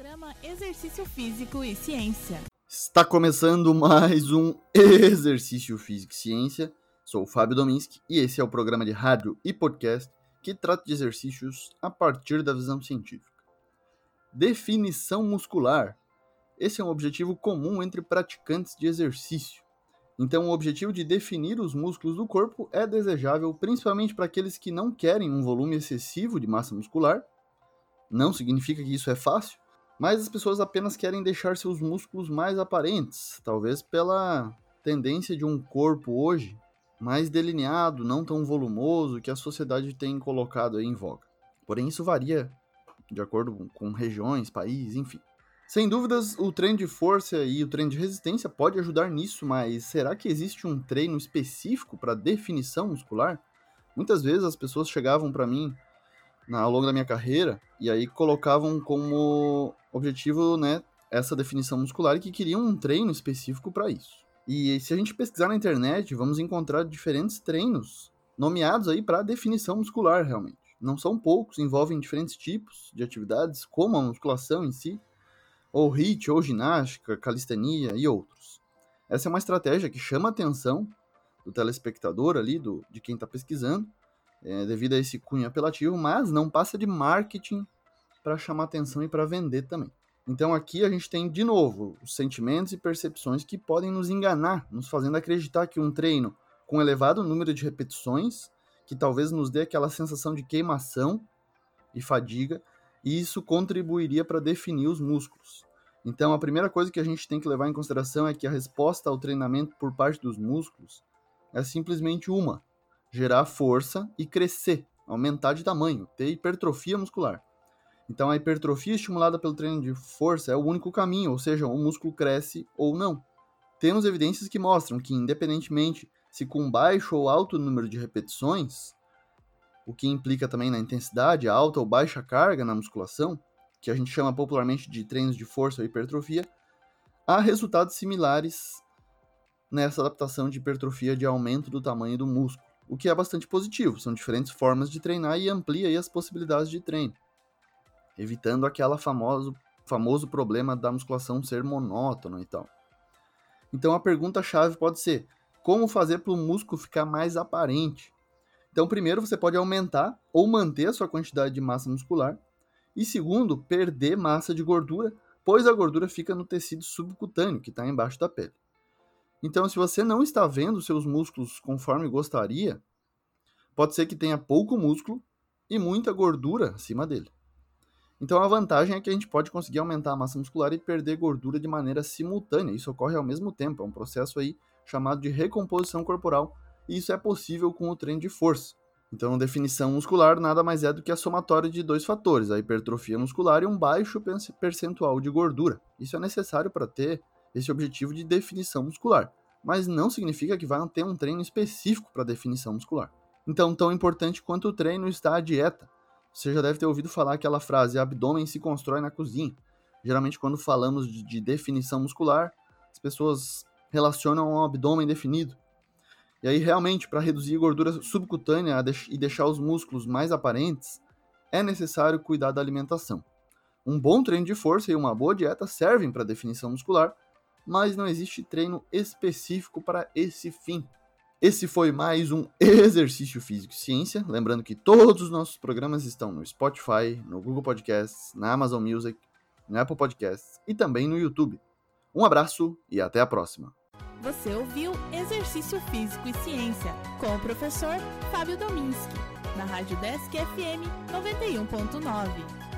Programa Exercício Físico e Ciência. Está começando mais um Exercício Físico e Ciência. Sou o Fábio Dominski e esse é o programa de rádio e podcast que trata de exercícios a partir da visão científica. Definição muscular. Esse é um objetivo comum entre praticantes de exercício. Então, o objetivo de definir os músculos do corpo é desejável principalmente para aqueles que não querem um volume excessivo de massa muscular. Não significa que isso é fácil, mas as pessoas apenas querem deixar seus músculos mais aparentes, talvez pela tendência de um corpo hoje mais delineado, não tão volumoso que a sociedade tem colocado em voga. Porém, isso varia de acordo com regiões, países, enfim. Sem dúvidas, o treino de força e o treino de resistência pode ajudar nisso, mas será que existe um treino específico para definição muscular? Muitas vezes as pessoas chegavam para mim na, ao longo da minha carreira e aí colocavam como objetivo, né, essa definição muscular e que queriam um treino específico para isso. E se a gente pesquisar na internet, vamos encontrar diferentes treinos nomeados aí para definição muscular, realmente. Não são poucos, envolvem diferentes tipos de atividades, como a musculação em si, ou HIIT, ou ginástica, calistenia e outros. Essa é uma estratégia que chama a atenção do telespectador ali, do, de quem está pesquisando, é, devido a esse cunho apelativo, mas não passa de marketing para chamar atenção e para vender também. Então aqui a gente tem de novo os sentimentos e percepções que podem nos enganar, nos fazendo acreditar que um treino com elevado número de repetições, que talvez nos dê aquela sensação de queimação e fadiga, e isso contribuiria para definir os músculos. Então a primeira coisa que a gente tem que levar em consideração é que a resposta ao treinamento por parte dos músculos é simplesmente uma: gerar força e crescer, aumentar de tamanho, ter hipertrofia muscular. Então a hipertrofia estimulada pelo treino de força é o único caminho, ou seja, o músculo cresce ou não. Temos evidências que mostram que, independentemente se com baixo ou alto número de repetições, o que implica também na intensidade, alta ou baixa carga na musculação, que a gente chama popularmente de treinos de força ou hipertrofia, há resultados similares nessa adaptação de hipertrofia de aumento do tamanho do músculo, o que é bastante positivo. São diferentes formas de treinar e amplia as possibilidades de treino evitando aquela famoso, famoso problema da musculação ser monótona e tal. Então a pergunta-chave pode ser: como fazer para o músculo ficar mais aparente? Então, primeiro, você pode aumentar ou manter a sua quantidade de massa muscular. E segundo, perder massa de gordura, pois a gordura fica no tecido subcutâneo, que está embaixo da pele. Então, se você não está vendo seus músculos conforme gostaria, pode ser que tenha pouco músculo e muita gordura acima dele. Então a vantagem é que a gente pode conseguir aumentar a massa muscular e perder gordura de maneira simultânea. Isso ocorre ao mesmo tempo, é um processo aí chamado de recomposição corporal, e isso é possível com o treino de força. Então, definição muscular nada mais é do que a somatória de dois fatores, a hipertrofia muscular e um baixo percentual de gordura. Isso é necessário para ter esse objetivo de definição muscular, mas não significa que vai ter um treino específico para definição muscular. Então, tão importante quanto o treino está a dieta. Você já deve ter ouvido falar aquela frase: abdômen se constrói na cozinha. Geralmente, quando falamos de, de definição muscular, as pessoas relacionam ao abdômen definido. E aí, realmente, para reduzir gordura subcutânea e deixar os músculos mais aparentes, é necessário cuidar da alimentação. Um bom treino de força e uma boa dieta servem para definição muscular, mas não existe treino específico para esse fim. Esse foi mais um Exercício Físico e Ciência. Lembrando que todos os nossos programas estão no Spotify, no Google Podcasts, na Amazon Music, no Apple Podcasts e também no YouTube. Um abraço e até a próxima. Você ouviu Exercício Físico e Ciência com o professor Fábio Dominski, na Rádio Desk FM 91.9.